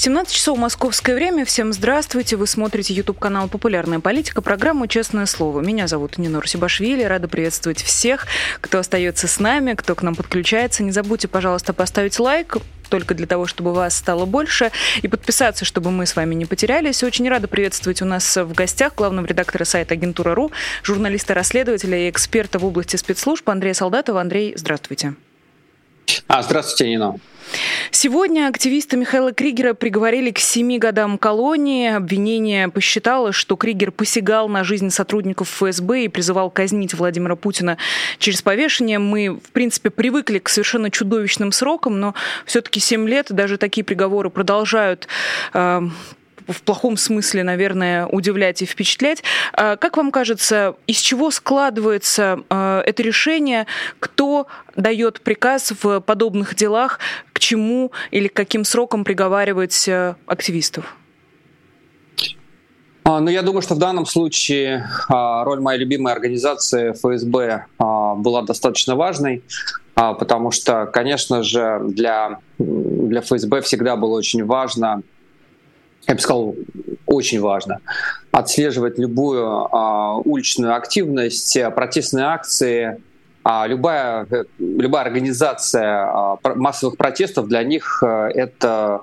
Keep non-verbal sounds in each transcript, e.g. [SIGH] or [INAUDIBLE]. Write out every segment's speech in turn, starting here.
Семнадцать часов московское время. Всем здравствуйте. Вы смотрите YouTube-канал «Популярная политика», программу «Честное слово». Меня зовут Нинор Сибашвили. Рада приветствовать всех, кто остается с нами, кто к нам подключается. Не забудьте, пожалуйста, поставить лайк, только для того, чтобы вас стало больше, и подписаться, чтобы мы с вами не потерялись. Очень рада приветствовать у нас в гостях главного редактора сайта Агентура.ру, журналиста-расследователя и эксперта в области спецслужб Андрея Солдатова. Андрей, здравствуйте. А, здравствуйте, Нина. Сегодня активисты Михаила Кригера приговорили к семи годам колонии. Обвинение посчитало, что Кригер посягал на жизнь сотрудников ФСБ и призывал казнить Владимира Путина через повешение. Мы, в принципе, привыкли к совершенно чудовищным срокам, но все-таки семь лет, даже такие приговоры продолжают э, в плохом смысле, наверное, удивлять и впечатлять. А как вам кажется, из чего складывается а, это решение? Кто дает приказ в подобных делах, к чему или к каким срокам приговаривать э, активистов? А, ну, я думаю, что в данном случае роль моей любимой организации ФСБ была достаточно важной, потому что, конечно же, для, для ФСБ всегда было очень важно я бы сказал, очень важно отслеживать любую а, уличную активность, протестные акции, а любая, любая организация а, массовых протестов для них а, это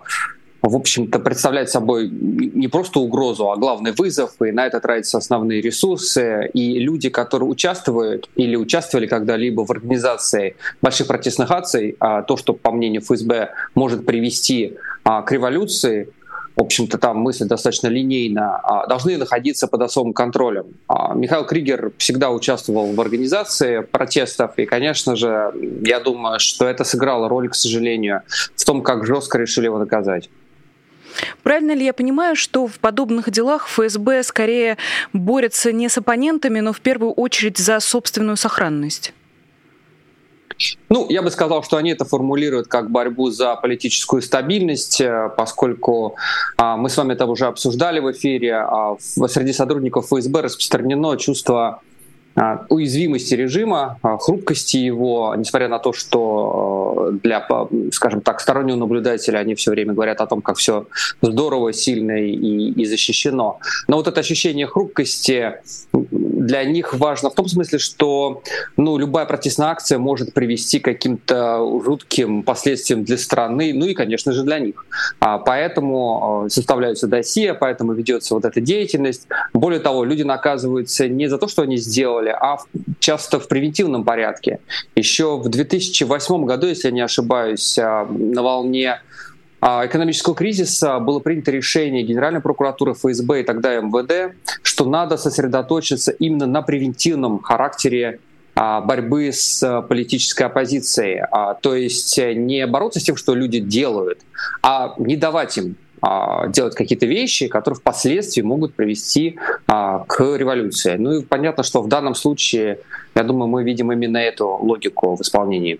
в общем-то, представляет собой не просто угрозу, а главный вызов, и на это тратятся основные ресурсы. И люди, которые участвуют или участвовали когда-либо в организации больших протестных акций, а, то, что, по мнению ФСБ, может привести а, к революции, в общем-то, там мысль достаточно линейна, а, должны находиться под особым контролем. А, Михаил Кригер всегда участвовал в организации протестов, и, конечно же, я думаю, что это сыграло роль, к сожалению, в том, как жестко решили его наказать. Правильно ли я понимаю, что в подобных делах ФСБ скорее борется не с оппонентами, но в первую очередь за собственную сохранность? Ну, я бы сказал, что они это формулируют как борьбу за политическую стабильность, э, поскольку а, мы с вами это уже обсуждали в эфире, а, среди сотрудников ФСБ распространено чувство уязвимости режима, а, хрупкости его, несмотря на то, что э, для, скажем так, стороннего наблюдателя они все время говорят о том, как все здорово, сильно и, и защищено. Но вот это ощущение хрупкости для них важно в том смысле, что ну, любая протестная акция может привести к каким-то жутким последствиям для страны, ну и, конечно же, для них. А поэтому э, составляются досье, поэтому ведется вот эта деятельность. Более того, люди наказываются не за то, что они сделали, делали, а часто в превентивном порядке. Еще в 2008 году, если я не ошибаюсь, а, на волне а, экономического кризиса было принято решение Генеральной прокуратуры, ФСБ и тогда МВД, что надо сосредоточиться именно на превентивном характере а, борьбы с политической оппозицией. То есть не бороться с тем, что люди делают, а не давать им делать какие-то вещи, которые впоследствии могут привести а, к революции. Ну и понятно, что в данном случае, я думаю, мы видим именно эту логику в исполнении.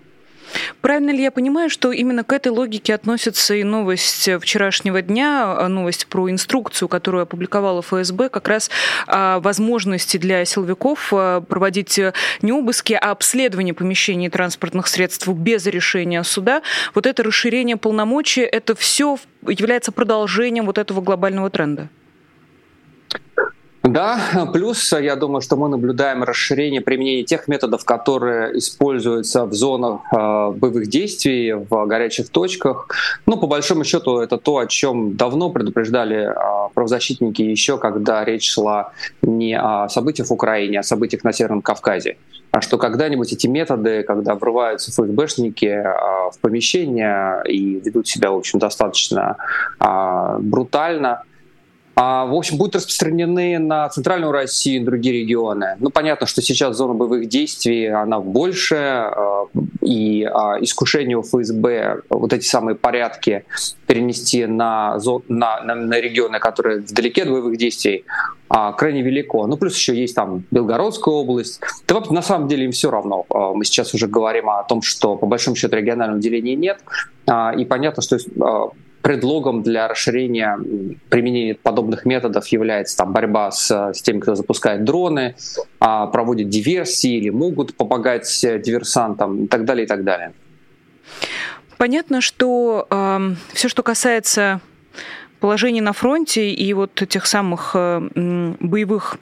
Правильно ли я понимаю, что именно к этой логике относится и новость вчерашнего дня, а, новость про инструкцию, которую опубликовала ФСБ, как раз о возможности для силовиков а, проводить не обыски, а обследование помещений транспортных средств без решения суда. Вот это расширение полномочий, это все является продолжением вот этого глобального тренда? Да, плюс я думаю, что мы наблюдаем расширение применения тех методов, которые используются в зонах э, боевых действий, в горячих точках. Ну, по большому счету, это то, о чем давно предупреждали э, правозащитники еще, когда речь шла не о событиях в Украине, а о событиях на Северном Кавказе. А что когда-нибудь эти методы, когда врываются ФСБшники э, в помещение и ведут себя, в общем, достаточно э, брутально, в общем, будут распространены на центральную Россию и другие регионы. Ну, понятно, что сейчас зона боевых действий, она больше, а, и а, искушение у ФСБ вот эти самые порядки перенести на, на, на, на регионы, которые вдалеке от боевых действий, крайне велико. Ну, плюс еще есть там Белгородская область. Да, на самом деле им все равно. Мы сейчас уже говорим о том, что по большому счету регионального деления нет. И понятно, что предлогом для расширения применения подобных методов является там, борьба с, с теми, кто запускает дроны, а, проводит диверсии или могут помогать диверсантам и так далее, и так далее. Понятно, что э, все, что касается положения на фронте и вот тех самых э, боевых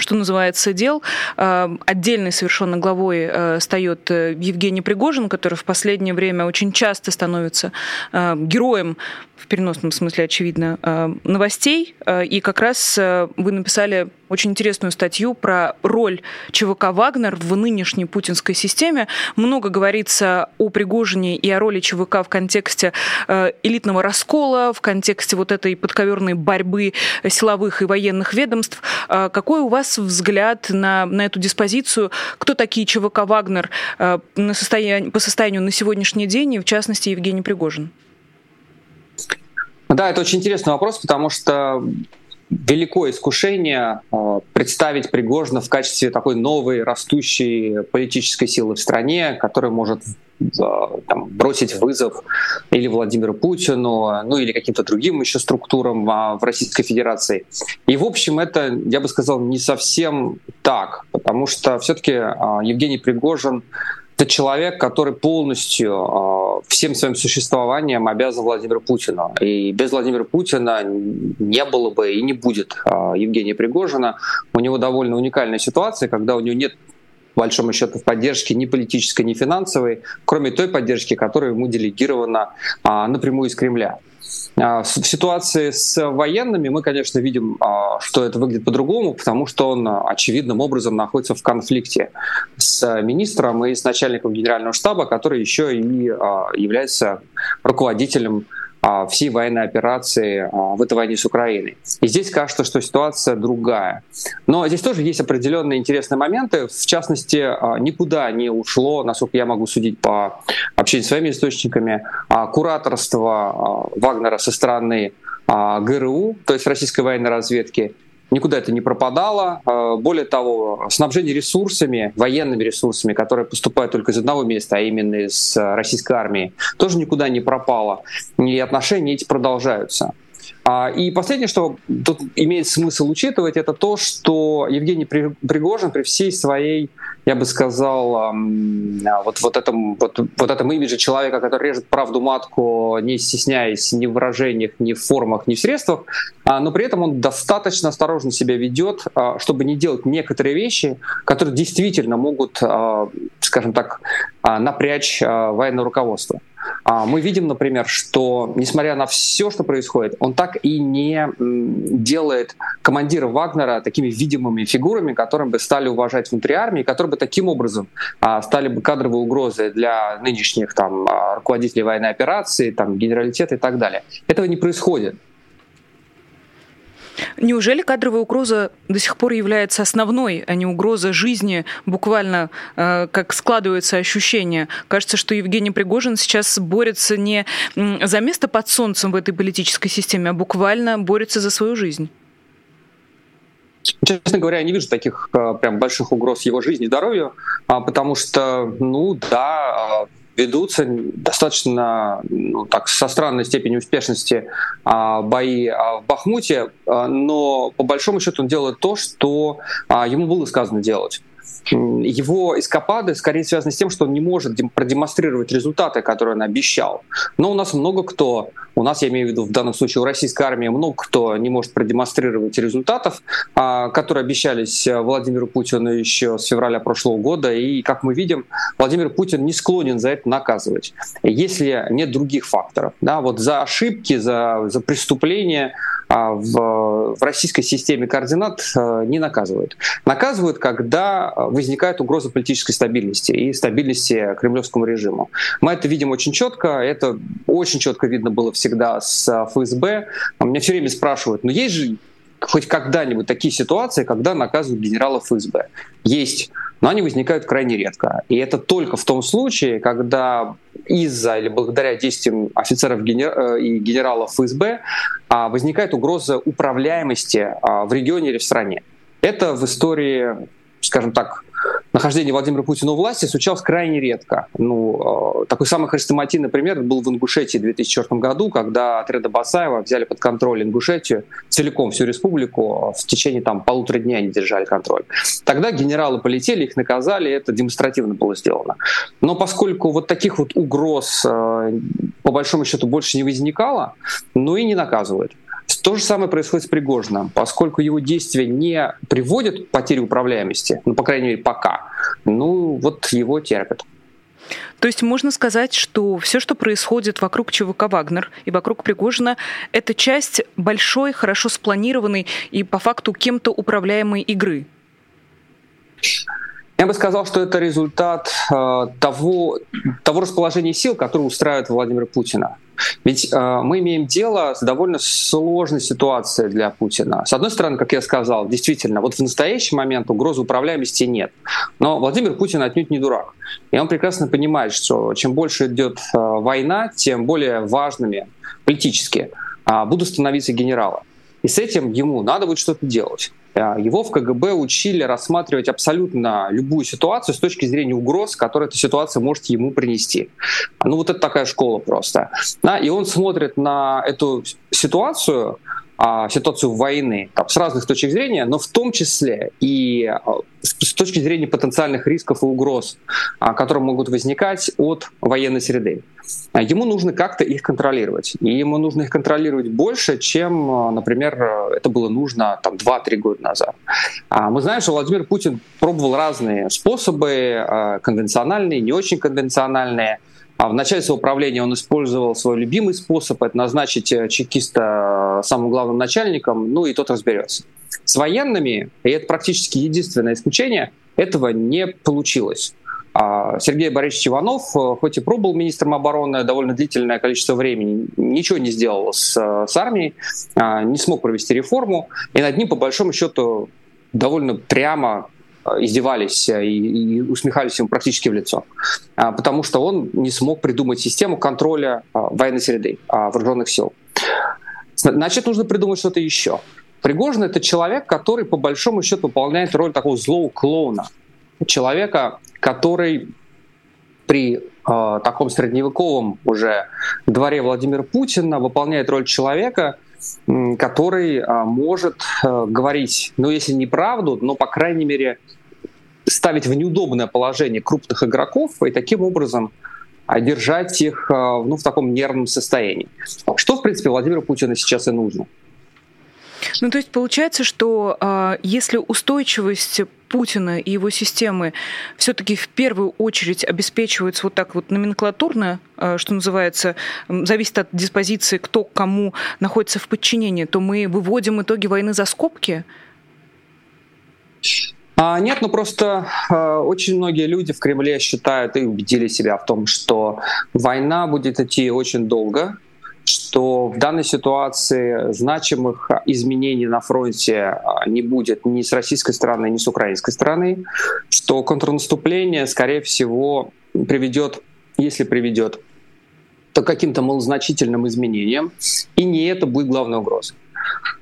что называется, дел. Э, отдельной совершенно главой э, встает э, Евгений Пригожин, который в последнее время очень часто становится героем в переносном смысле, очевидно, новостей. И как раз вы написали очень интересную статью про роль ЧВК «Вагнер» в нынешней путинской системе. Много говорится о Пригожине и о роли ЧВК в контексте э, элитного раскола, в контексте вот этой подковерной борьбы силовых и военных ведомств. Э, какой у вас взгляд на, на эту диспозицию? Кто такие ЧВК «Вагнер» э, на состояние, по состоянию на сегодняшний день, и в частности Евгений Пригожин? Да, это очень интересный вопрос, потому что великое искушение э, представить Пригожина в качестве такой новой растущей политической силы в стране, которая может э, там, бросить вызов или Владимиру Путину, ну или каким-то другим еще структурам а, в Российской Федерации. И в общем это, я бы сказал, не совсем так, потому что все-таки а, Евгений Пригожин это человек, который полностью э, всем своим существованием обязан Владимиру Путину. И без Владимира Путина не было бы и не будет э, Евгения Пригожина. У него довольно уникальная ситуация, когда у него нет по большому счету поддержки ни политической, ни финансовой, кроме той поддержки, которая ему делегирована а, напрямую из Кремля. А, в ситуации с военными мы, конечно, видим, а, что это выглядит по-другому, потому что он очевидным образом находится в конфликте с министром и с начальником генерального штаба, который еще и а, является руководителем а, всей военной операции а, в этой войне с Украиной. И здесь кажется, что ситуация другая. Но здесь тоже есть определенные интересные моменты. В частности, а, никуда не ушло, насколько я могу судить по общению с своими источниками, кураторство Вагнера со стороны ГРУ, то есть российской военной разведки, никуда это не пропадало. А, более того, снабжение ресурсами, военными ресурсами, которые поступают только из одного места, а именно из российской армии, тоже никуда не пропало. И отношения эти продолжаются. А, и последнее, что тут имеет смысл учитывать, это то, что Евгений Пригожин при всей своей, я бы сказал, вот, вот, этом, вот, вот этом имидже человека, который режет правду матку, не стесняясь ни в выражениях, ни в формах, ни в средствах, а, но при этом он достаточно осторожно себя ведет, а, чтобы не делать некоторые вещи, которые действительно могут, скажем так, напрячь военное руководство. А, мы видим, например, что, несмотря на все, что происходит, он так и не делает командира Вагнера такими видимыми фигурами, которым бы стали уважать внутри армии, которые бы таким образом а, стали бы кадровой угрозой для нынешних там, а, руководителей военной операции, там, генералитета и так далее. Этого не происходит. Неужели кадровая угроза до сих пор является основной, а не угроза жизни, буквально э, как складывается ощущение? Кажется, что Евгений Пригожин сейчас борется не за место под солнцем в этой политической системе, а буквально борется за свою жизнь. Честно говоря, я не вижу таких э, прям больших угроз его жизни и здоровью, а, потому что, ну да, ведутся достаточно ну, так, со странной степенью успешности а, бои а, в Бахмуте, а, но по большому счету он делает то, что а, ему было сказано делать его эскапады скорее связаны с тем, что он не может продемонстрировать результаты, которые он обещал. Но у нас много кто, у нас, я имею в виду в данном случае у российской армии, много кто не может продемонстрировать результатов, а, которые обещались э, Владимиру Путину еще с февраля прошлого года. И, как мы видим, Владимир Путин не склонен за это наказывать, если нет других факторов. Да, вот за ошибки, за, за преступления а в, в российской системе координат э, не наказывают. Наказывают, когда возникает угроза политической стабильности и стабильности кремлевскому режиму. Мы это видим очень четко, это очень четко видно было всегда с ФСБ. Меня все время спрашивают, но есть же хоть когда-нибудь такие ситуации, когда наказывают генералов ФСБ? Есть но они возникают крайне редко. И это только в том случае, когда из-за или благодаря действиям офицеров э, и генералов ФСБ а, возникает угроза управляемости а, в регионе или в стране. Это в истории, скажем так, нахождения Владимира Путина у власти случалось крайне редко. Ну, э, такой самый хрестоматийный пример был в Ингушетии в 2004 году, когда отряды Басаева взяли под контроль Ингушетию, целиком всю республику, в течение там полутора дней они держали контроль. Тогда генералы полетели, их наказали, это демонстративно было сделано. Но поскольку вот таких вот угроз э, по большому счету больше не возникало, ну и не наказывают. То же самое происходит с Пригожиным, поскольку его действия не приводят к потере управляемости, ну, по крайней мере, пока, ну, вот его терпят. То есть можно сказать, что все, что происходит вокруг ЧВК «Вагнер» и вокруг Пригожина, это часть большой, хорошо спланированной и по факту кем-то управляемой игры. Я бы сказал, что это результат э, того, того расположения сил, которое устраивает Владимира Путина. Ведь э, мы имеем дело с довольно сложной ситуацией для Путина. С одной стороны, как я сказал, действительно, вот в настоящий момент угрозы управляемости нет. Но Владимир Путин отнюдь не дурак. И он прекрасно понимает, что чем больше идет э, война, тем более важными политически э, будут становиться генералы. И с этим ему надо будет что-то делать. Э, его в КГБ учили рассматривать абсолютно любую ситуацию с точки зрения угроз, которые эта ситуация может ему принести. Ну вот это такая школа просто. И он смотрит на эту ситуацию, а, ситуацию войны там, с разных точек зрения, но в том числе и а, с точки зрения потенциальных рисков и угроз, а, которые могут возникать от военной среды. Ему нужно как-то их контролировать. И ему нужно их контролировать больше, чем, например, это было нужно там, 2-3 года назад. Мы знаем, что Владимир Путин пробовал разные способы, конвенциональные, не очень конвенциональные. А в начале своего правления он использовал свой любимый способ, это назначить э, чекиста самым главным начальником, ну и тот разберется. С военными, и это практически единственное исключение, этого не получилось. А Сергей Борисович Иванов, э, хоть и пробовал министром обороны довольно длительное количество времени, ничего не сделал с, э, с армией, а, не смог провести реформу, и над ним, по большому счету, довольно прямо Э, издевались э, и, и усмехались ему практически в лицо, а, потому что он не смог придумать систему контроля а, военной среды, а, вооруженных сил. Значит, нужно придумать что-то еще. Пригожин — это человек, который по большому счету выполняет роль такого злого клоуна. Человека, который при э, таком средневековом уже дворе Владимира Путина выполняет роль человека, который э, может э, говорить, ну если не правду, но по крайней мере ставить в неудобное положение крупных игроков и таким образом держать их а, ну, в таком нервном состоянии. Что, в принципе, Владимиру Путину сейчас и нужно. Ну, то есть получается, что э, если устойчивость Путина и его системы все-таки в первую очередь обеспечиваются вот так вот номенклатурно, э, что называется, зависит от диспозиции, кто кому находится в подчинении, то мы выводим итоги войны за скобки? А, нет, ну просто э, очень многие люди в Кремле считают и убедили себя в том, что война будет идти очень долго, что в данной ситуации значимых изменений на фронте а, не будет ни с российской стороны, ни с украинской стороны, что контрнаступление, скорее всего, приведет, если приведет, то каким-то малозначительным изменениям, и не это будет главной угрозой.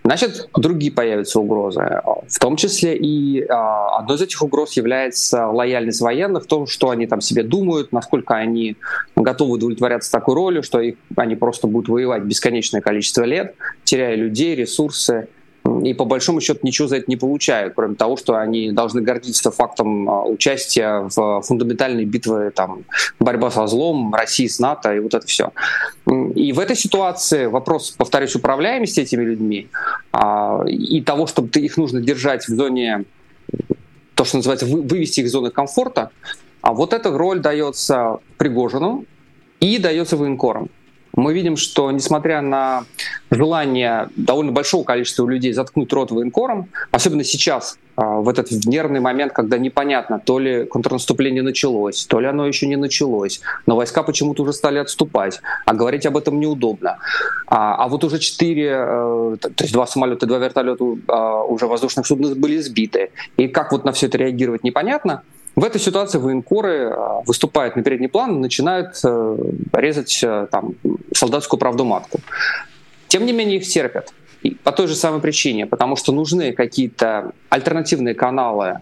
Значит, другие появятся угрозы. В том числе и а, одной из этих угроз является лояльность военных, в том, что они там себе думают, насколько они готовы удовлетворяться такой ролью, что их, они просто будут воевать бесконечное количество лет, теряя людей, ресурсы и по большому счету ничего за это не получают, кроме того, что они должны гордиться фактом а, участия в фундаментальной битве, там, борьба со злом, России с НАТО и вот это все. И в этой ситуации вопрос, повторюсь, управляемости этими людьми а, и того, чтобы их нужно держать в зоне, то, что называется, вывести их из зоны комфорта, а вот эта роль дается Пригожину и дается военкорам мы видим, что несмотря на желание довольно большого количества людей заткнуть рот военкором, особенно сейчас, а, в этот нервный момент, когда непонятно, то ли контрнаступление началось, то ли оно еще не началось, но войска почему-то уже стали отступать, а говорить об этом неудобно. А, а вот уже четыре, э, то есть два самолета, два вертолета а, уже воздушных судов были сбиты. И как вот на все это реагировать непонятно. В этой ситуации военкоры а, выступают на передний план и начинают э, резать э, там, солдатскую правду матку. Тем не менее их терпят. по той же самой причине, потому что нужны какие-то альтернативные каналы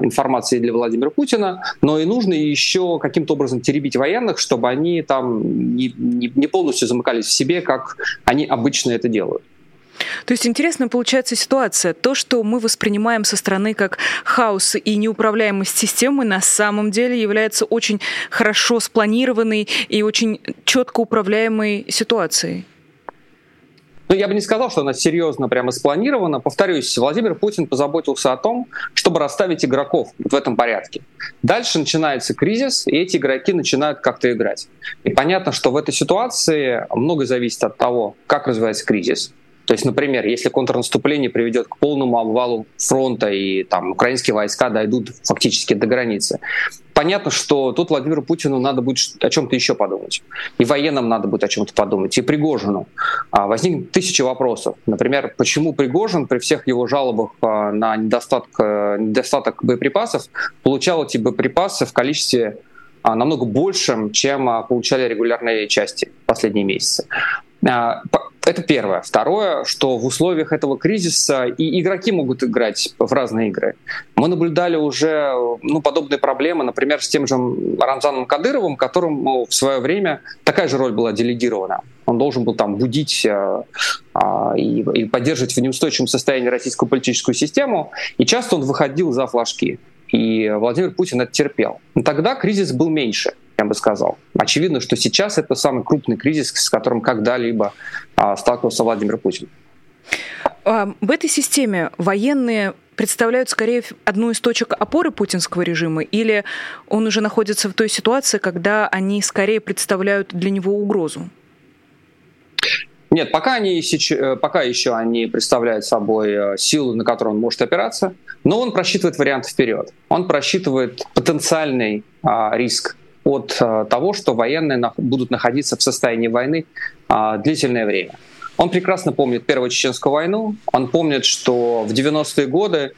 информации для Владимира Путина, но и нужно еще каким-то образом теребить военных, чтобы они там не, не, не полностью замыкались в себе, как они обычно это делают. То есть интересная получается ситуация. То, что мы воспринимаем со стороны как хаос и неуправляемость системы, на самом деле является очень хорошо спланированной и очень четко управляемой ситуацией. Ну, я бы не сказал, что она серьезно прямо спланирована. Повторюсь, Владимир Путин позаботился о том, чтобы расставить игроков в этом порядке. Дальше начинается кризис, и эти игроки начинают как-то играть. И понятно, что в этой ситуации много зависит от того, как развивается кризис, то есть, например, если контрнаступление приведет к полному обвалу фронта и там украинские войска дойдут фактически до границы, понятно, что тут Владимиру Путину надо будет о чем-то еще подумать. И военным надо будет о чем-то подумать. И Пригожину. А, возникнет тысячи вопросов. Например, почему Пригожин при всех его жалобах а, на недостаток, э, недостаток боеприпасов получал эти боеприпасы в количестве а, намного большим, чем получали регулярные части последние месяцы. Это первое. Второе, что в условиях этого кризиса и игроки могут играть в разные игры. Мы наблюдали уже ну, подобные проблемы, например, с тем же Рамзаном Кадыровым, которому в свое время такая же роль была делегирована. Он должен был там будить э, э, и, и поддерживать в неустойчивом состоянии российскую политическую систему, и часто он выходил за флажки. И Владимир Путин это терпел. Но тогда кризис был меньше я бы сказал. Очевидно, что сейчас это самый крупный кризис, с которым когда-либо а, сталкивался Владимир Путин. А, в этой системе военные представляют скорее одну из точек опоры путинского режима, или он уже находится в той ситуации, когда они скорее представляют для него угрозу? Нет, пока, они, э, пока еще они представляют собой э, силу, на которую он может опираться, но он просчитывает вариант вперед. Он просчитывает потенциальный а, риск от э, того, что военные будут находиться в состоянии войны а, длительное время. Он прекрасно помнит Первую Чеченскую войну, он помнит, что в 90-е годы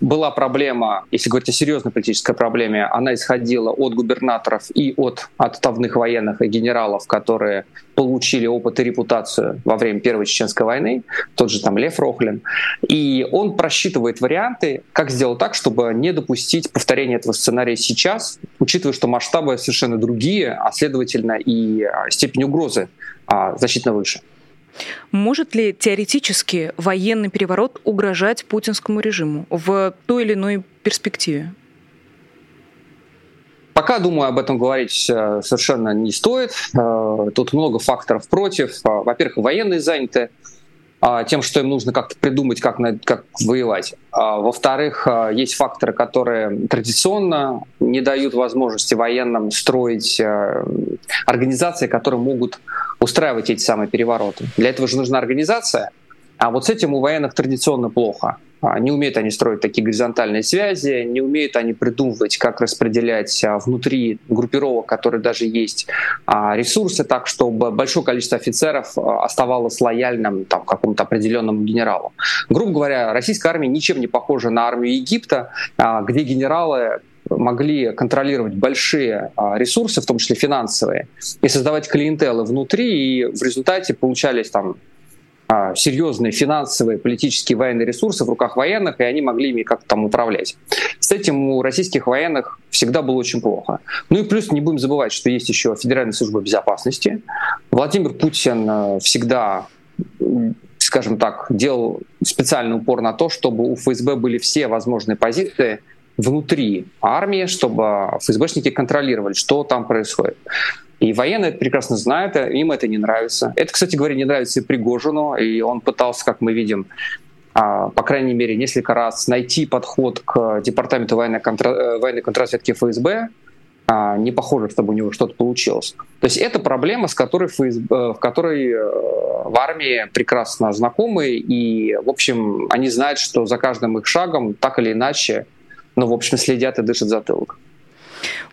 была проблема, если говорить о серьезной политической проблеме, она исходила от губернаторов и от отставных военных и генералов, которые получили опыт и репутацию во время Первой Чеченской войны, тот же там Лев Рохлин. И он просчитывает варианты, как сделать так, чтобы не допустить повторения этого сценария сейчас, учитывая, что масштабы совершенно другие, а следовательно и а, степень угрозы а, значительно выше. Может ли теоретически военный переворот угрожать путинскому режиму в той или иной перспективе? Пока, думаю, об этом говорить э, совершенно не стоит. Э, тут много факторов против. Э, во-первых, военные заняты тем, что им нужно как-то придумать, как, на, как воевать. Во-вторых, есть факторы, которые традиционно не дают возможности военным строить организации, которые могут устраивать эти самые перевороты. Для этого же нужна организация, а вот с этим у военных традиционно плохо. А, не умеют они строить такие горизонтальные связи, не умеют они придумывать, как распределять а, внутри группировок, которые даже есть, а, ресурсы так, чтобы большое количество офицеров оставалось лояльным там, какому-то определенному генералу. Грубо говоря, российская армия ничем не похожа на армию Египта, где генералы могли контролировать большие а, ресурсы, в том числе финансовые, и создавать клиентелы внутри, и в результате получались там а, серьезные финансовые, политические, военные ресурсы в руках военных, и они могли ими как-то там управлять. С этим у российских военных всегда было очень плохо. Ну и плюс не будем забывать, что есть еще Федеральная служба безопасности. Владимир Путин э, всегда скажем так, делал специальный упор на то, чтобы у ФСБ были все возможные позиции внутри армии, чтобы ФСБшники контролировали, что там происходит. И военные это прекрасно знают, им это не нравится. Это, кстати говоря, не нравится и Пригожину, и он пытался, как мы видим, а, по крайней мере, несколько раз найти подход к департаменту военной, контра... Э, военной контрразведки ФСБ. А, не похоже, чтобы у него что-то получилось. То есть это проблема, с которой, ФСБ, э, в которой э, в армии прекрасно знакомы, и, в общем, они знают, что за каждым их шагом так или иначе ну, в общем, следят и дышат затылок.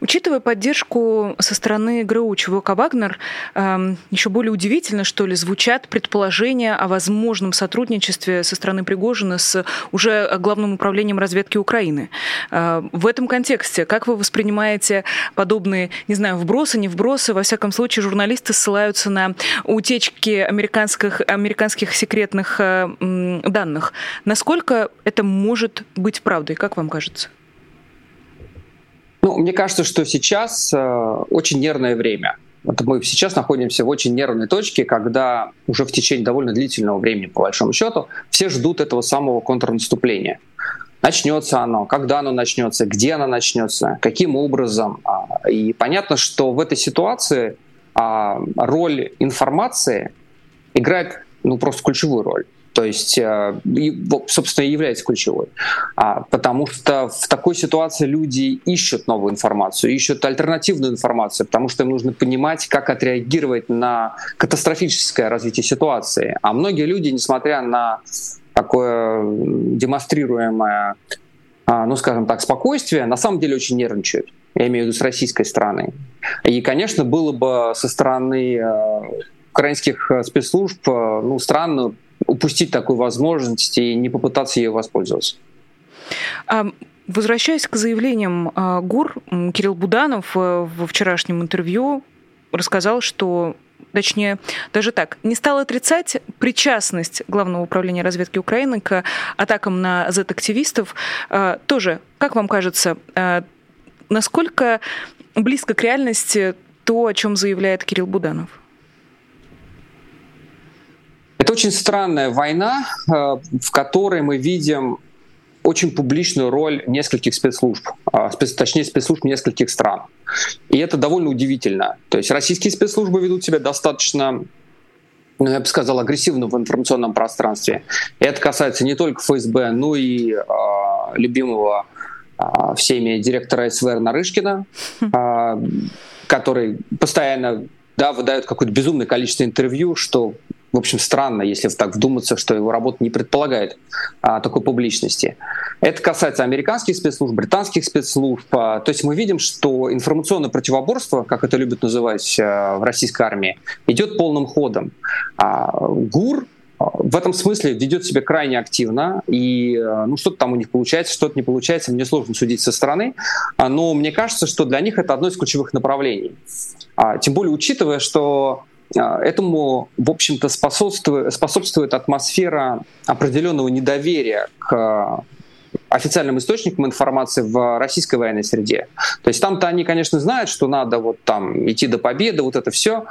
Учитывая поддержку со стороны ГРУ ЧВК «Вагнер», эм, еще более удивительно, что ли, звучат предположения о возможном сотрудничестве со стороны Пригожина с уже Главным управлением разведки Украины. Э, в этом контексте, как вы воспринимаете подобные, не знаю, вбросы, не вбросы, во всяком случае, журналисты ссылаются на утечки американских, американских секретных э, данных. Насколько это может быть правдой, как вам кажется? Ну, мне кажется, что сейчас э, очень нервное время. Вот мы сейчас находимся в очень нервной точке, когда уже в течение довольно длительного времени, по большому счету, все ждут этого самого контрнаступления. Начнется оно, когда оно начнется, где оно начнется, каким образом. А, и понятно, что в этой ситуации а, роль информации играет ну, просто ключевую роль. То есть, э, собственно, и является ключевой. А, потому что в такой ситуации люди ищут новую информацию, ищут альтернативную информацию, потому что им нужно понимать, как отреагировать на катастрофическое развитие ситуации. А многие люди, несмотря на такое демонстрируемое, а, ну, скажем так, спокойствие, на самом деле очень нервничают. Я имею в виду с российской стороны. И, конечно, было бы со стороны э, украинских спецслужб ну, странно упустить такую возможность и не попытаться ее воспользоваться. Возвращаясь к заявлениям а, ГУР, Кирилл Буданов э, во вчерашнем интервью рассказал, что точнее, даже так, не стал отрицать причастность Главного управления разведки Украины к атакам на Z-активистов. А, тоже, как вам кажется, а, насколько близко к реальности то, о чем заявляет Кирилл Буданов? Это очень странная война, э, в которой мы видим очень публичную роль нескольких спецслужб, а, точнее спецслужб нескольких стран. И это довольно удивительно. То есть российские спецслужбы ведут себя достаточно ну, я бы сказал, агрессивно в информационном пространстве. И это касается не только ФСБ, но и э, любимого э, всеми директора СВР Нарышкина, э, который постоянно да, выдает какое-то безумное количество интервью, что в общем, странно, если так вдуматься, что его работа не предполагает а, такой публичности. Это касается американских спецслужб, британских спецслужб. А, то есть мы видим, что информационное противоборство, как это любят называть а, в российской армии, идет полным ходом. А, ГУР а, в этом смысле ведет себя крайне активно, и а, ну, что-то там у них получается, что-то не получается, мне сложно судить со стороны, а, но мне кажется, что для них это одно из ключевых направлений. Тем более учитывая, что этому, в общем-то, способствует, способствует атмосфера определенного недоверия к официальным источникам информации в российской военной среде. То есть там-то они, конечно, знают, что надо вот там идти до победы, вот это все,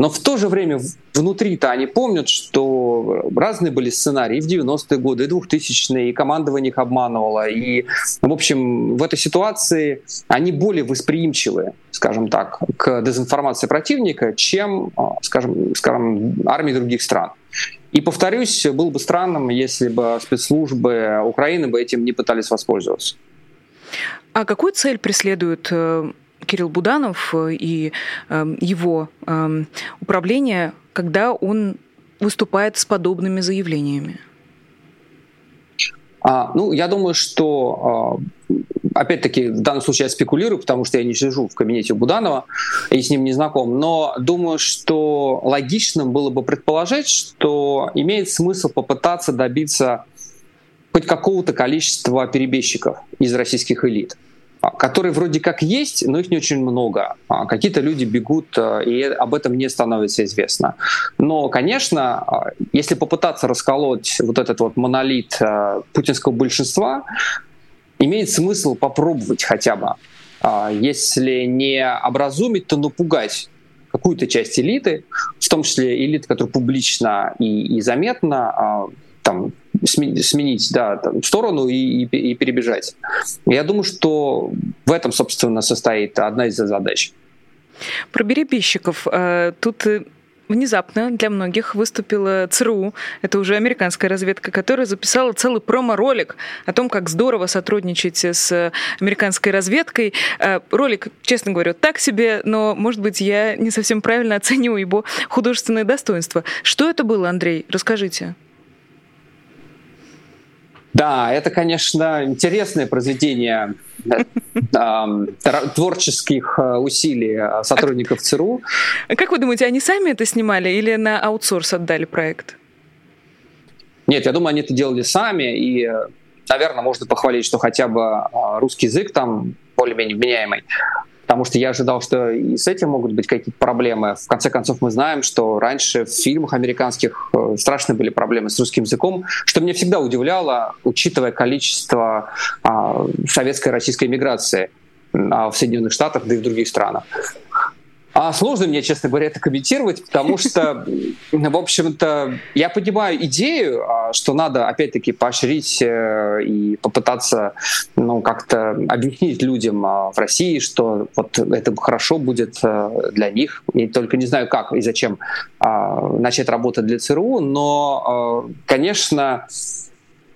но в то же время внутри-то они помнят, что разные были сценарии и в 90-е годы, и 2000-е, и командование их обманывало. И, в общем, в этой ситуации они более восприимчивы, скажем так, к дезинформации противника, чем, а, скажем, скажем армии других стран. И, повторюсь, было бы странным, если бы спецслужбы Украины бы этим не пытались воспользоваться. А какую цель преследует э, Кирилл Буданов э, и эм, его эм, управление, когда он выступает с подобными заявлениями? А, ну, я думаю, что а, опять-таки, в данном случае я спекулирую, потому что я не сижу в кабинете Буданова и с ним не знаком, но думаю, что логичным было бы предположить, что имеет смысл попытаться добиться хоть какого-то количества перебежчиков из российских элит. А, которые вроде как есть, но их не очень много. А, какие-то люди бегут, а, и об этом не становится известно. Но, конечно, если попытаться расколоть вот этот вот монолит путинского большинства, имеет смысл попробовать хотя бы. Если не образумить, то напугать какую-то часть элиты, в том числе элиты, которая публично и, и заметна, там, сменить да, там, сторону и, и, и перебежать. Я думаю, что в этом, собственно, состоит одна из задач. Про перебежчиков. Э, тут э, внезапно для многих выступила ЦРУ, это уже американская разведка, которая записала целый промо-ролик о том, как здорово сотрудничать с американской разведкой. Э, ролик, честно говоря, так себе, но, может быть, я не совсем правильно оценю его художественное достоинство. Что это было, Андрей? Расскажите. Да, это, конечно, интересное произведение творческих э, усилий э, сотрудников ЦРУ. Как вы думаете, они сами это снимали или на аутсорс отдали проект? Нет, я думаю, они это делали сами, и, наверное, можно похвалить, что хотя бы русский язык там более-менее вменяемый потому что я ожидал, что и с этим могут быть какие-то проблемы. В конце концов, мы знаем, что раньше в фильмах американских э, страшные были проблемы с русским языком, что меня всегда удивляло, учитывая количество а, советской и российской миграции а, в Соединенных Штатах, да и в других странах. А сложно мне, честно говоря, это комментировать, потому [LAUGHS] что, в общем-то, я понимаю идею, а, что надо, опять-таки, поощрить э, и попытаться, ну, как-то объяснить людям а, в России, что вот это хорошо будет э, для них. Я только не знаю, как и зачем а, начать работать для ЦРУ, но, конечно,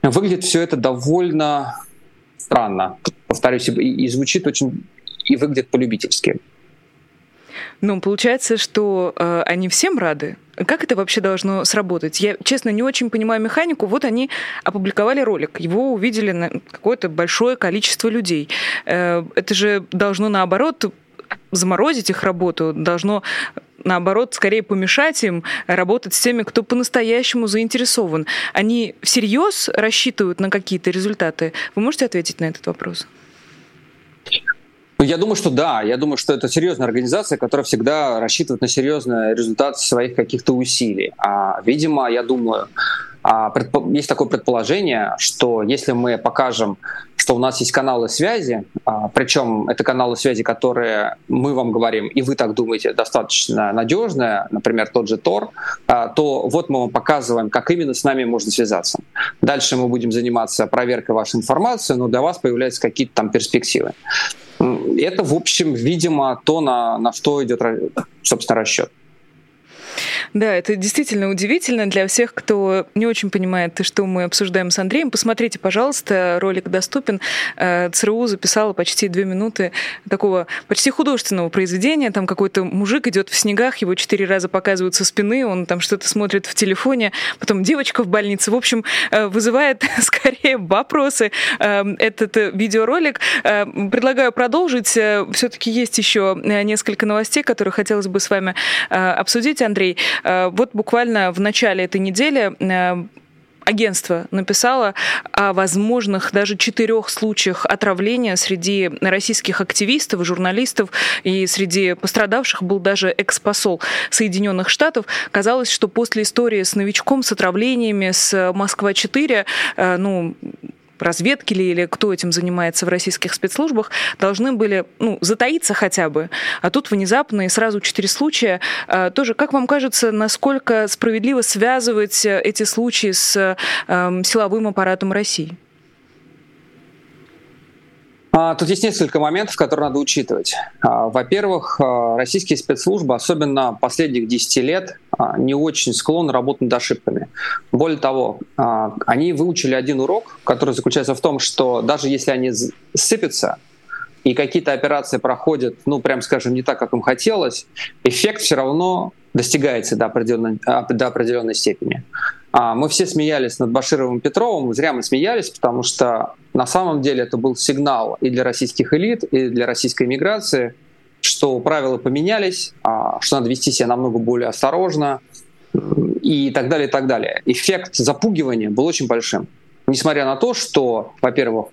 выглядит все это довольно странно, повторюсь, и звучит очень и выглядит полюбительски. Ну, получается, что э, они всем рады. Как это вообще должно сработать? Я, честно, не очень понимаю механику. Вот они опубликовали ролик, его увидели на какое-то большое количество людей. Э, это же должно, наоборот, заморозить их работу, должно наоборот, скорее помешать им работать с теми, кто по-настоящему заинтересован. Они всерьез рассчитывают на какие-то результаты? Вы можете ответить на этот вопрос? Ну, я думаю, что да. Я думаю, что это серьезная организация, которая всегда рассчитывает на серьезный результат своих каких-то усилий. А, видимо, я думаю, есть такое предположение, что если мы покажем, что у нас есть каналы связи, а, причем это каналы связи, которые мы вам говорим, и вы так думаете, достаточно надежные, например, тот же Тор, а, то вот мы вам показываем, как именно с нами можно связаться. Дальше мы будем заниматься проверкой вашей информации, но для вас появляются какие-то там перспективы. Это, в общем, видимо, то, на, на что идет, собственно, расчет. Да, это действительно удивительно для всех, кто не очень понимает, что мы обсуждаем с Андреем. Посмотрите, пожалуйста, ролик доступен. Э, ЦРУ записала почти две минуты такого почти художественного произведения. Там какой-то мужик идет в снегах, его четыре раза показывают со спины, он там что-то смотрит в телефоне, потом девочка в больнице. В общем, э, вызывает [LAUGHS] скорее вопросы э, этот видеоролик. Предлагаю продолжить. Все-таки есть еще несколько новостей, которые хотелось бы с вами обсудить, Андрей. Э, вот буквально в начале этой недели э, агентство написало о возможных даже четырех случаях отравления среди российских активистов, журналистов и среди пострадавших был даже экс-посол Соединенных Штатов. Казалось, что после истории с новичком, с отравлениями, с Москва-4, э, ну, разведки ли или кто этим занимается в российских спецслужбах, должны были ну, затаиться хотя бы. А тут внезапно и сразу четыре случая. А, тоже, как вам кажется, насколько справедливо связывать э, эти случаи с э, силовым аппаратом России? А, тут есть несколько моментов, которые надо учитывать. А, во-первых, а, российские спецслужбы, особенно последних 10 лет, не очень склонны работать над ошибками. Более того, они выучили один урок, который заключается в том, что даже если они сыпятся, и какие-то операции проходят, ну, прям скажем, не так, как им хотелось, эффект все равно достигается до определенной, до определенной степени. А, мы все смеялись над Башировым Петровым, зря мы смеялись, потому что на самом деле это был сигнал и для российских элит, и для российской миграции, что правила поменялись, а, что надо вести себя намного более осторожно и так далее, и так далее. Эффект запугивания был очень большим. Несмотря на то, что, во-первых,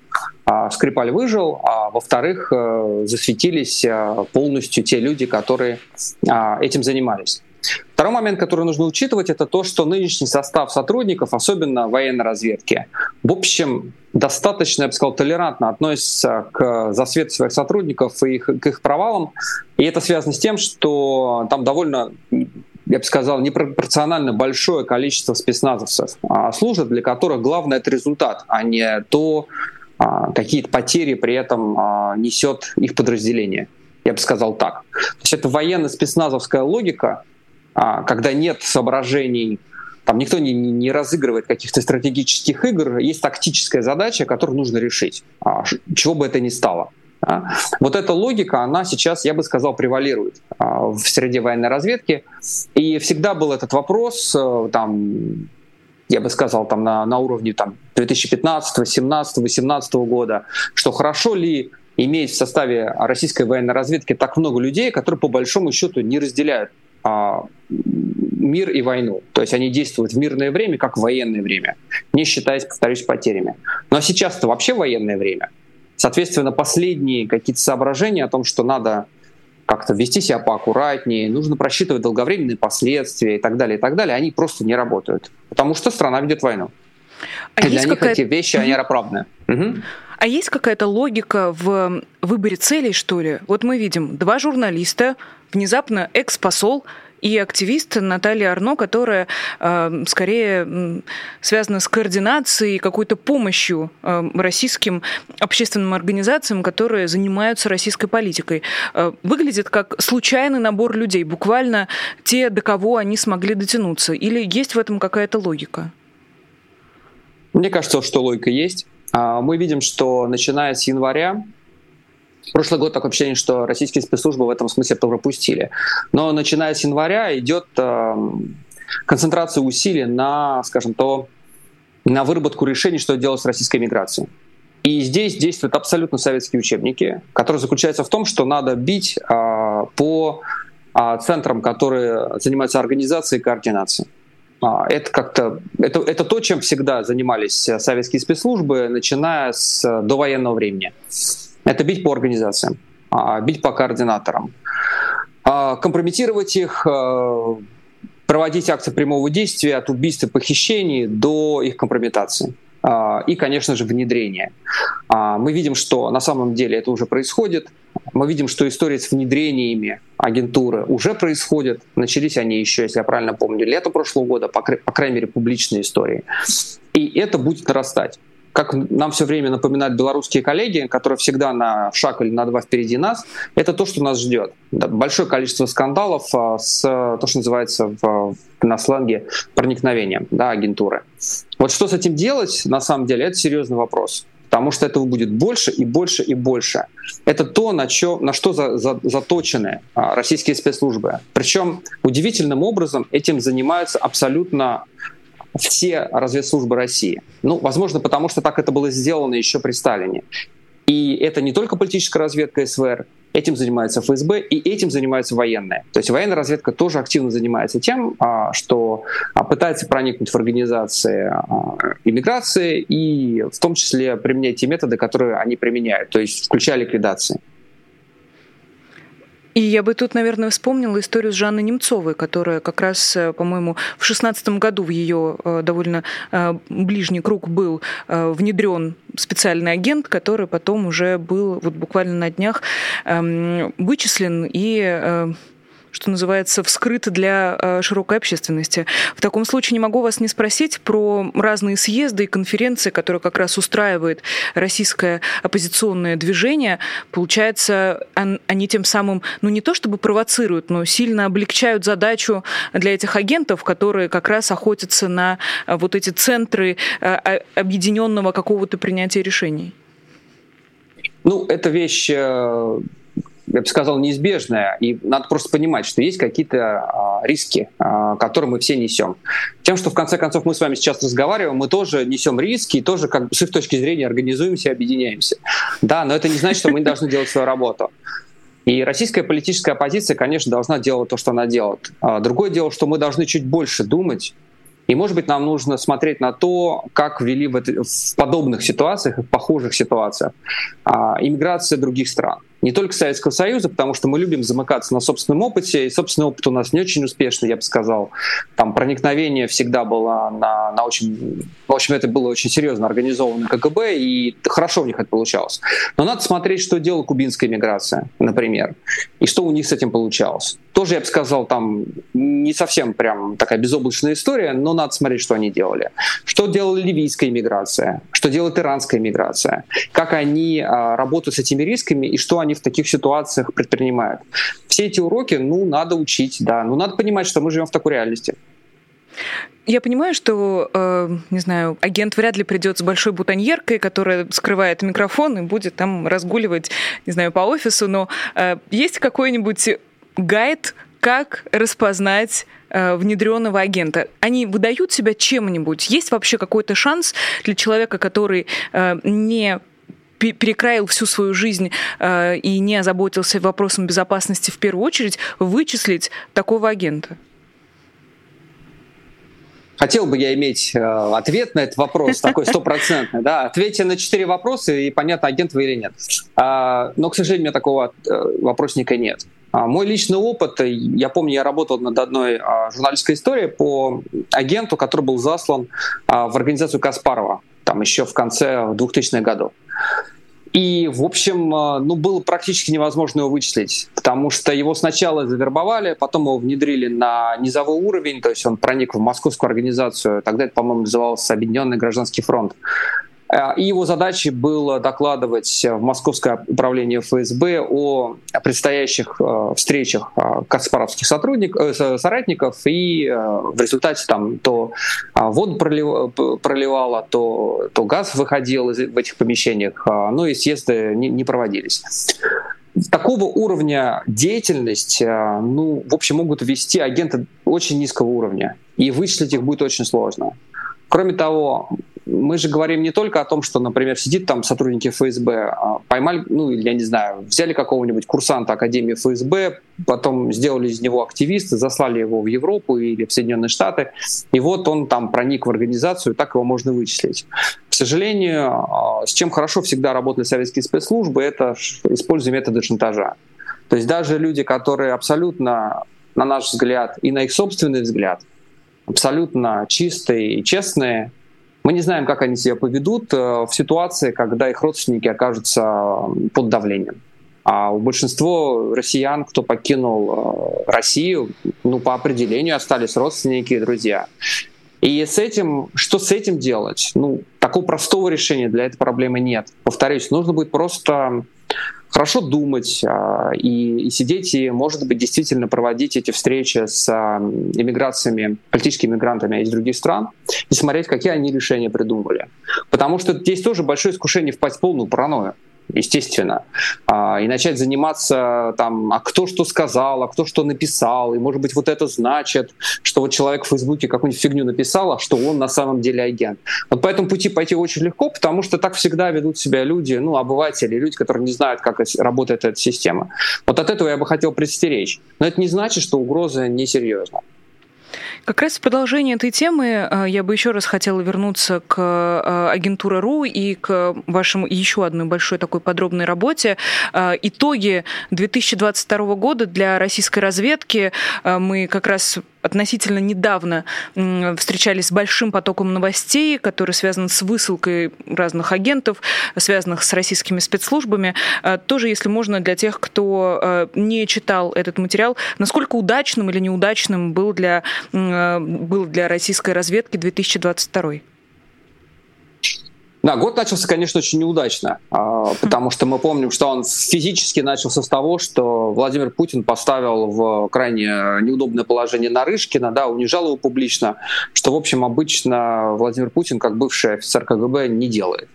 а, Скрипаль выжил, а во-вторых, э, засветились э, полностью те люди, которые этим занимались. Второй момент, который нужно учитывать, это то, что нынешний состав сотрудников, особенно военной разведки, в общем, достаточно, я бы сказал, толерантно относится к засвету своих сотрудников и их, к их провалам. И это связано с тем, что там довольно я бы сказал, непропорционально большое количество спецназовцев а, служат, для которых главное это результат, а не то, а, какие-то потери при этом а, несет их подразделение. Я бы сказал так. То есть это военно-спецназовская логика, когда нет соображений, там никто не, не разыгрывает каких-то стратегических игр, есть тактическая задача, которую нужно решить, а, чего бы это ни стало. Вот эта логика, она сейчас, я бы сказал, превалирует а, в среде военной разведки. И всегда был этот вопрос, э, там, я бы сказал, там на, на уровне там, 2015, 2017, 2018 года, что хорошо ли иметь в составе российской военной разведки так много людей, которые по большому счету не разделяют а, мир и войну. То есть они действуют в мирное время, как в военное время, не считаясь, повторюсь, потерями. Но сейчас это вообще военное время. Соответственно, последние какие-то соображения о том, что надо как-то вести себя поаккуратнее, нужно просчитывать долговременные последствия и так далее, и так далее, они просто не работают. Потому что страна ведет войну. А и для них эти вещи, они оправданы. Угу. А есть какая-то логика в выборе целей, что ли? Вот мы видим два журналиста, внезапно экс-посол и активист Наталья Арно, которая э, скорее связана с координацией, какой-то помощью э, российским общественным организациям, которые занимаются российской политикой. Э, выглядит как случайный набор людей, буквально те, до кого они смогли дотянуться. Или есть в этом какая-то логика? Мне кажется, что логика есть. А, мы видим, что начиная с января Прошлый год такое ощущение, что российские спецслужбы в этом смысле пропустили. Но начиная с января идет э, концентрация усилий на, скажем то, на выработку решений, что делать с российской миграцией. И здесь действуют абсолютно советские учебники, которые заключаются в том, что надо бить э, по э, центрам, которые занимаются организацией и координацией. Это как-то это, это то, чем всегда занимались советские спецслужбы, начиная с довоенного времени. Это бить по организациям, а, бить по координаторам, а, компрометировать их, а, проводить акции прямого действия от убийств и похищений до их компрометации и, конечно же, внедрения. Мы видим, что на самом деле это уже происходит. Мы видим, что истории с внедрениями агентуры уже происходят. Начались они еще, если я правильно помню, лето прошлого года, по крайней мере, публичные истории. И это будет нарастать как нам все время напоминают белорусские коллеги, которые всегда на шаг или на два впереди нас, это то, что нас ждет. Большое количество скандалов а, с то, что называется в, на сленге проникновением да, агентуры. Вот что с этим делать, на самом деле, это серьезный вопрос. Потому что этого будет больше и больше и больше. Это то, на, чё, на что за, за, заточены а, российские спецслужбы. Причем удивительным образом этим занимаются абсолютно все разведслужбы России. Ну, возможно, потому что так это было сделано еще при Сталине. И это не только политическая разведка СВР, этим занимается ФСБ, и этим занимается военная. То есть военная разведка тоже активно занимается тем, а, что а, пытается проникнуть в организации а, иммиграции и в том числе применять те методы, которые они применяют, то есть включая ликвидации. И я бы тут, наверное, вспомнила историю с Жанной Немцовой, которая как раз, э, по-моему, в шестнадцатом году в ее э, довольно э, ближний круг был внедрен специальный агент, который потом уже был вот буквально на днях эм, вычислен и что называется, вскрыто для э, широкой общественности. В таком случае не могу вас не спросить про разные съезды и конференции, которые как раз устраивает российское оппозиционное движение. Получается, они тем самым, ну не то чтобы провоцируют, но сильно облегчают задачу для этих агентов, которые как раз охотятся на э, вот эти центры э, объединенного какого-то принятия решений. Ну, это вещь я бы сказал, неизбежная. И надо просто понимать, что есть какие-то а, риски, а, которые мы все несем. Тем, что в конце концов мы с вами сейчас разговариваем, мы тоже несем риски и тоже как бы с их точки зрения организуемся и объединяемся. Да, но это не значит, что мы не должны делать свою работу. И российская политическая оппозиция, конечно, должна делать то, что она делает. А, другое дело, что мы должны чуть больше думать и, может быть, нам нужно смотреть на то, как вели в, это, в подобных ситуациях, в похожих ситуациях иммиграция других стран не только Советского Союза, потому что мы любим замыкаться на собственном опыте, и собственный опыт у нас не очень успешный, я бы сказал. Там проникновение всегда было на, на очень... В общем, это было очень серьезно организовано КГБ, и хорошо у них это получалось. Но надо смотреть, что делала кубинская миграция, например, и что у них с этим получалось. Тоже, я бы сказал, там не совсем прям такая безоблачная история, но надо смотреть, что они делали. Что делала ливийская миграция, что делает иранская миграция, как они а, работают с этими рисками и что они в таких ситуациях предпринимают. Все эти уроки, ну, надо учить, да. Ну, надо понимать, что мы живем в такой реальности. Я понимаю, что, э, не знаю, агент вряд ли придет с большой бутоньеркой, которая скрывает микрофон и будет там разгуливать, не знаю, по офису, но э, есть какой-нибудь гайд как распознать э, внедренного агента? Они выдают себя чем-нибудь? Есть вообще какой-то шанс для человека, который э, не перекраил всю свою жизнь э, и не озаботился вопросом безопасности в первую очередь, вычислить такого агента? Хотел бы я иметь э, ответ на этот вопрос, такой стопроцентный. Да? Ответьте на четыре вопроса, и понятно, агент вы или нет. А, но, к сожалению, у меня такого э, вопросника нет. А, мой личный опыт, я помню, я работал над одной а, журналистской историей по агенту, который был заслан а, в организацию Каспарова, там еще в конце 2000-х годов. И, в общем, э, ну, было практически невозможно его вычислить, потому что его сначала завербовали, потом его внедрили на низовой уровень, то есть он проник в московскую организацию, тогда это, по-моему, называлось Объединенный гражданский фронт. Э, и его задачей было докладывать в Московское управление ФСБ о предстоящих э, встречах э, каспаровских сотрудников, соратников, и в результате там то воду проливало, то, то газ выходил в этих помещениях, ну и съезды не проводились. Такого уровня деятельность, ну, в общем, могут вести агенты очень низкого уровня, и вычислить их будет очень сложно. Кроме того, мы же говорим не только о том, что, например, сидит там сотрудники ФСБ, а поймали, ну, я не знаю, взяли какого-нибудь курсанта Академии ФСБ, потом сделали из него активиста, заслали его в Европу или в Соединенные Штаты, и вот он там проник в организацию, так его можно вычислить. К сожалению, а, с чем хорошо всегда работали советские спецслужбы, это используя методы шантажа. То есть даже люди, которые абсолютно, на наш взгляд, и на их собственный взгляд, абсолютно чистые и честные, мы не знаем, как они себя поведут э, в ситуации, когда их родственники окажутся под давлением. А у большинства россиян, кто покинул э, Россию, ну, по определению остались родственники и друзья. И с этим, что с этим делать? Ну, такого простого решения для этой проблемы нет. Повторюсь, нужно будет просто хорошо думать а, и, и сидеть, и, может быть, действительно проводить эти встречи с а, иммиграциями, политическими иммигрантами из других стран и смотреть, какие они решения придумали. Потому что здесь тоже большое искушение впасть в полную паранойю естественно, а, и начать заниматься там, а кто что сказал, а кто что написал, и может быть вот это значит, что вот человек в Фейсбуке какую-нибудь фигню написал, а что он на самом деле агент. Вот по этому пути пойти очень легко, потому что так всегда ведут себя люди, ну, обыватели, люди, которые не знают, как работает эта система. Вот от этого я бы хотел предстеречь. Но это не значит, что угроза несерьезна. Как раз в продолжение этой темы э, я бы еще раз хотела вернуться к э, агентуре РУ и к вашему еще одной большой такой подробной работе. Э, итоги 2022 года для российской разведки мы как раз относительно недавно встречались с большим потоком новостей, которые связаны с высылкой разных агентов, связанных с российскими спецслужбами. А, тоже, если можно, для тех, кто а, не читал этот материал, насколько удачным или неудачным был для, а, был для российской разведки 2022? Да, год начался, конечно, очень неудачно, а, потому что мы помним, что он физически начался с того, что Владимир Путин поставил в крайне неудобное положение Нарышкина, да, унижал его публично, что, в общем, обычно Владимир Путин, как бывший офицер КГБ, не делает.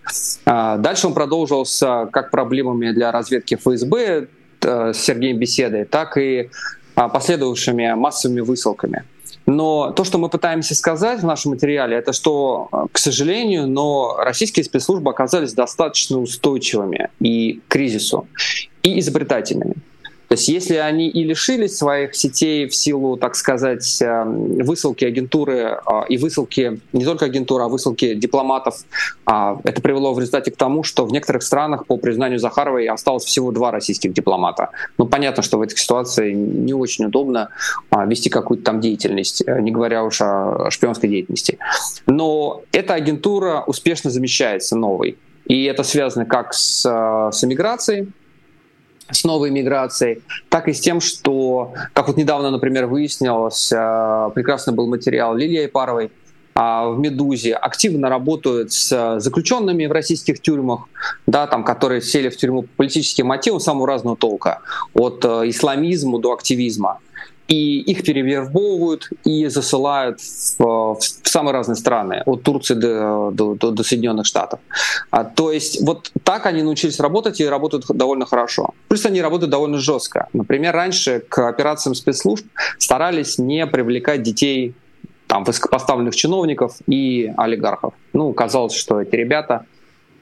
А, дальше он продолжился как проблемами для разведки ФСБ э, с Сергеем Беседой, так и а, последовавшими массовыми высылками. Но то, что мы пытаемся сказать в нашем материале, это что, э, к сожалению, но российские спецслужбы оказались достаточно устойчивыми и к кризису, и изобретательными. То есть если они и лишились своих сетей в силу, так сказать, эм, высылки агентуры а, и высылки, не только агентуры, а высылки дипломатов, а, это привело в результате к тому, что в некоторых странах, по признанию Захаровой, осталось всего два российских дипломата. Ну, понятно, что в этой ситуации не очень удобно а, вести какую-то там деятельность, э, не говоря уж о шпионской деятельности. Но эта агентура успешно замещается новой. И это связано как с, э, с эмиграцией, с новой миграцией, так и с тем, что, как вот недавно, например, выяснилось, э, прекрасный был материал Лилии Паровой, а, в «Медузе» активно работают с заключенными в российских тюрьмах, да, там, которые сели в тюрьму по политическим мотивам самого разного толка, от э, исламизма до активизма. И их перевербовывают и засылают в, в самые разные страны, от Турции до, до, до, Соединенных Штатов. А, то есть вот так они научились работать и работают довольно хорошо. Плюс они работают довольно жестко. Например, раньше к операциям спецслужб старались не привлекать детей там, высокопоставленных чиновников и олигархов. Ну, казалось, что эти ребята,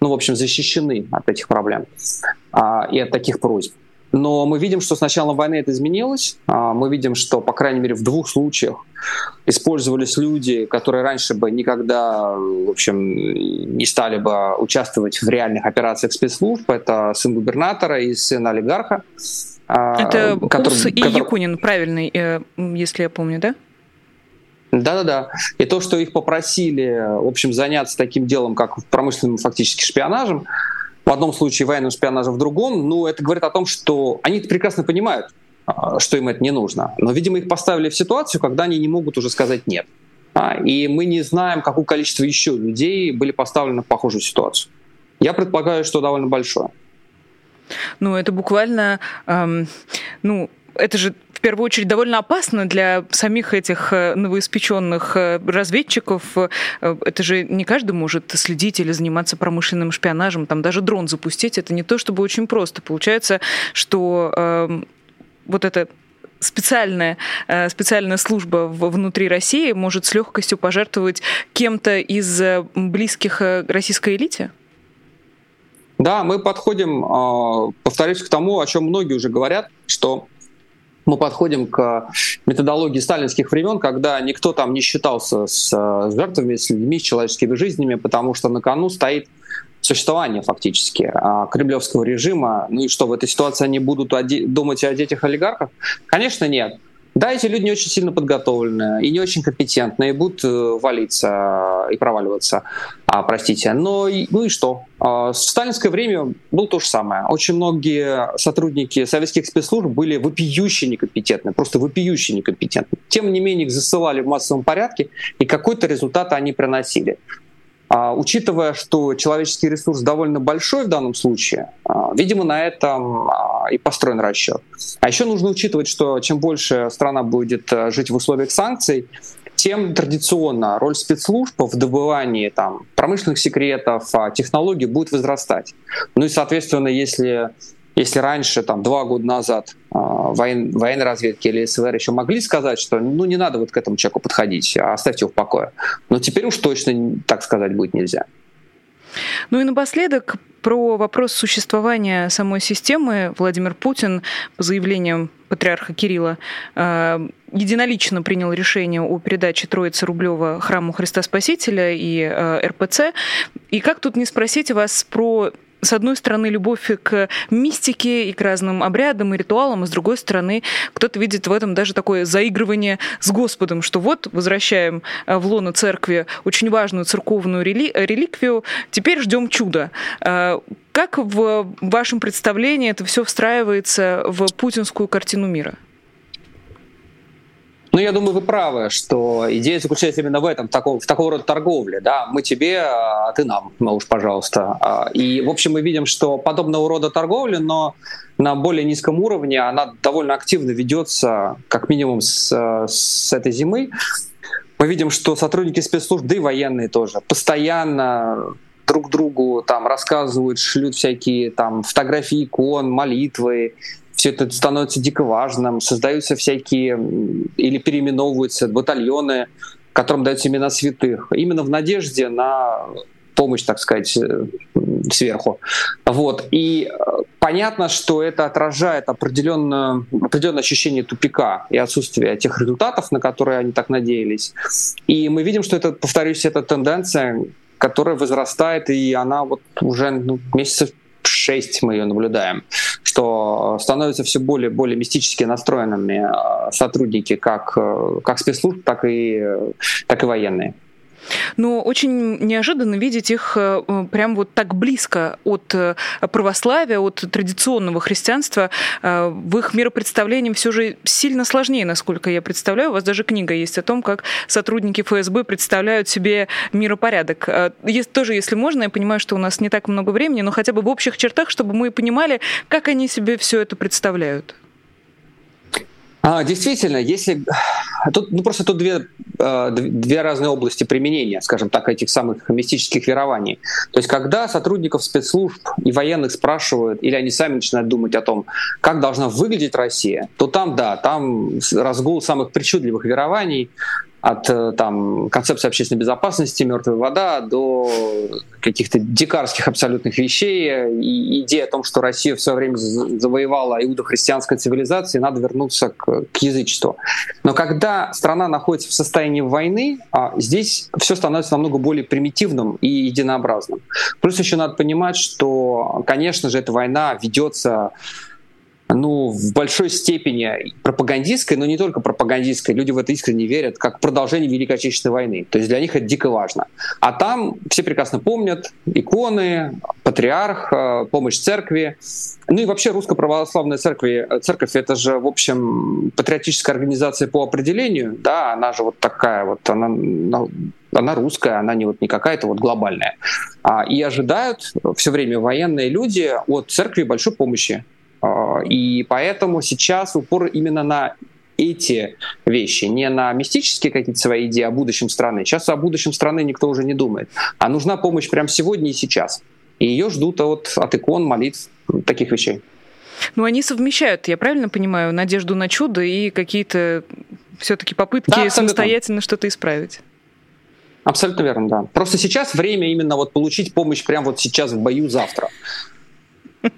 ну, в общем, защищены от этих проблем а, и от таких просьб. Но мы видим, что с началом войны это изменилось. А, мы видим, что, по крайней мере, в двух случаях использовались люди, которые раньше бы никогда, в общем, не стали бы участвовать в реальных операциях спецслужб. Это сын губернатора и сын олигарха. А, это который, Курс и который... Якунин, правильный, э, если я помню, да? Да-да-да. И то, что их попросили, в общем, заняться таким делом, как промышленным фактически шпионажем, в одном случае военным шпионажем, в другом, ну, это говорит о том, что они прекрасно понимают, а, что им это не нужно. Но, видимо, их поставили в ситуацию, когда они не могут уже сказать «нет». А, и мы не знаем, какое количество еще людей были поставлены в похожую ситуацию. Я предполагаю, что довольно большое. Ну, это буквально, эм, ну, это же первую очередь довольно опасно для самих этих э, новоиспеченных э, разведчиков. Э, это же не каждый может следить или заниматься промышленным шпионажем. Там даже дрон запустить это не то чтобы очень просто. Получается, что э, вот это специальная, специальная служба внутри России может с легкостью пожертвовать кем-то из близких российской элите? Да, мы подходим, повторюсь, к тому, о чем многие уже говорят, что мы подходим к методологии сталинских времен, когда никто там не считался с, с жертвами, с людьми, с человеческими жизнями, потому что на кону стоит существование фактически а, кремлевского режима. Ну и что, в этой ситуации они будут думать о детях олигархов? Конечно, нет. Да, эти люди не очень сильно подготовлены и не очень компетентны, и будут э, валиться и проваливаться, а, простите. Но ну и что? А, в сталинское время было то же самое. Очень многие сотрудники советских спецслужб были вопиюще некомпетентны, просто вопиюще некомпетентны. Тем не менее, их засылали в массовом порядке, и какой-то результат они приносили. А, учитывая, что человеческий ресурс довольно большой в данном случае, а, видимо, на этом а, и построен расчет. А еще нужно учитывать, что чем больше страна будет э, жить в условиях санкций, тем традиционно роль спецслужб в добывании там, промышленных секретов, технологий будет возрастать. Ну и, соответственно, если если раньше, там, два года назад э, воен, военной разведки или СВР еще могли сказать, что ну не надо вот к этому человеку подходить, а оставьте его в покое. Но теперь уж точно так сказать будет нельзя. Ну и напоследок про вопрос существования самой системы Владимир Путин по заявлениям патриарха Кирилла э, единолично принял решение о передаче Троицы Рублева храму Христа Спасителя и РПЦ. И как тут не спросить вас про с одной стороны, любовь к мистике и к разным обрядам и ритуалам, а с другой стороны, кто-то видит в этом даже такое заигрывание с Господом, что вот возвращаем э, в лоно церкви очень важную церковную рели реликвию, теперь ждем чуда. Э, как в вашем представлении это все встраивается в путинскую картину мира? Ну, я думаю, вы правы, что идея заключается именно в этом, в, таком, в такого рода торговле. Да? Мы тебе, а ты нам, ну уж, пожалуйста. А, и, в общем, мы видим, что подобного рода торговля, но на более низком уровне, она довольно активно ведется, как минимум, с, с этой зимы. Мы видим, что сотрудники спецслужб, да и военные тоже, постоянно друг другу там рассказывают, шлют всякие там фотографии икон, молитвы, все это становится дико важным, создаются всякие или переименовываются батальоны, которым даются имена святых, именно в надежде на помощь, так сказать, э, сверху. Вот. И э, понятно, что это отражает определенное, определенное ощущение тупика и отсутствия тех результатов, на которые они так надеялись. И мы видим, что это, повторюсь, это тенденция, которая возрастает, и она вот уже ну, месяцев 6 мы ее наблюдаем, что становятся все более более мистически настроенными э, сотрудники как, э, как спецслужб, так и, э, так и военные. Но очень неожиданно видеть их э, прям вот так близко от э, православия, от традиционного христианства. Э, в их миропредставлении все же сильно сложнее, насколько я представляю. У вас даже книга есть о том, как сотрудники ФСБ представляют себе миропорядок. Тоже, если можно, я понимаю, что у нас не так много времени, но хотя бы в общих чертах, чтобы мы понимали, как они себе все это представляют. А, действительно, если тут ну просто тут две э, две разные области применения, скажем так, этих самых мистических верований. То есть, когда сотрудников спецслужб и военных спрашивают, или они сами начинают думать о том, как должна выглядеть Россия, то там, да, там разгул самых причудливых верований, от э, там, концепции общественной безопасности, мертвая вода, до каких-то дикарских абсолютных вещей. И идея о том, что Россия все время завоевала иудо-христианской цивилизации, надо вернуться к, к язычеству. Но когда страна находится в состоянии войны, а здесь все становится намного более примитивным и единообразным. Плюс еще надо понимать, что, конечно же, эта война ведется ну, в большой степени пропагандистской, но не только пропагандистской. Люди в это искренне верят, как продолжение Великой Отечественной войны. То есть для них это дико важно. А там все прекрасно помнят иконы, патриарх, э, помощь церкви. Ну и вообще русская православная церковь, церковь это же, в общем, патриотическая организация по определению, да, она же вот такая вот, она, она русская, она не вот не какая-то вот глобальная. А, и ожидают все время военные люди от церкви большой помощи. А, и поэтому сейчас упор именно на эти вещи, не на мистические какие-то свои идеи о будущем страны. Сейчас о будущем страны никто уже не думает. А нужна помощь прямо сегодня и сейчас. И ее ждут от, от икон, молитв, таких вещей. Ну, они совмещают, я правильно понимаю, надежду на чудо и какие-то все-таки попытки да, самостоятельно что-то исправить. Абсолютно верно, да. Просто сейчас время именно вот получить помощь прямо вот сейчас в бою завтра. [LAUGHS]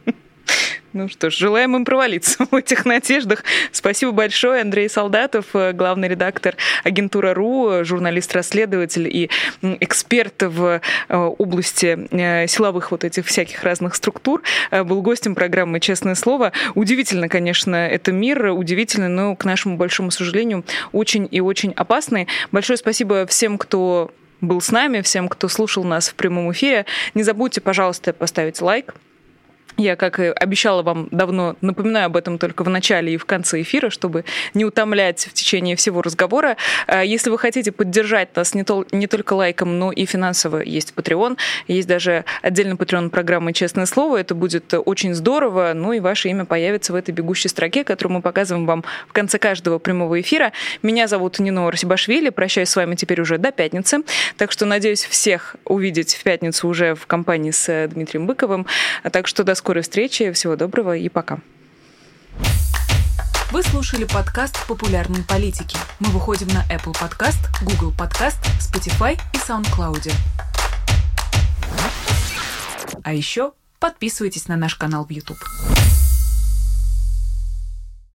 Ну что ж, желаем им провалиться [LAUGHS] в этих надеждах. Спасибо большое, Андрей Солдатов, э, главный редактор агентура РУ, журналист-расследователь и эксперт в э, области э, силовых вот этих всяких разных структур, был гостем программы «Честное слово». Удивительно, конечно, это мир, удивительно, но, к нашему большому сожалению, очень и очень опасный. Большое спасибо всем, кто был с нами, всем, кто слушал нас в прямом эфире. Не забудьте, пожалуйста, поставить лайк, я, как и обещала вам давно, напоминаю об этом только в начале и в конце эфира, чтобы не утомлять в течение всего разговора. А, если вы хотите поддержать нас не, тол- не только лайком, но и финансово, есть Patreon. Есть даже отдельный Patreon программы «Честное слово». Это будет очень здорово. Ну и ваше имя появится в этой бегущей строке, которую мы показываем вам в конце каждого прямого эфира. Меня зовут Нино Расибашвили. Прощаюсь с вами теперь уже до пятницы. Так что надеюсь всех увидеть в пятницу уже в компании с Дмитрием Быковым. Так что до скорого скорой встречи. Всего доброго и пока. Вы слушали подкаст «Популярные политики». Мы выходим на Apple Podcast, Google Podcast, Spotify и SoundCloud. А еще подписывайтесь на наш канал в YouTube.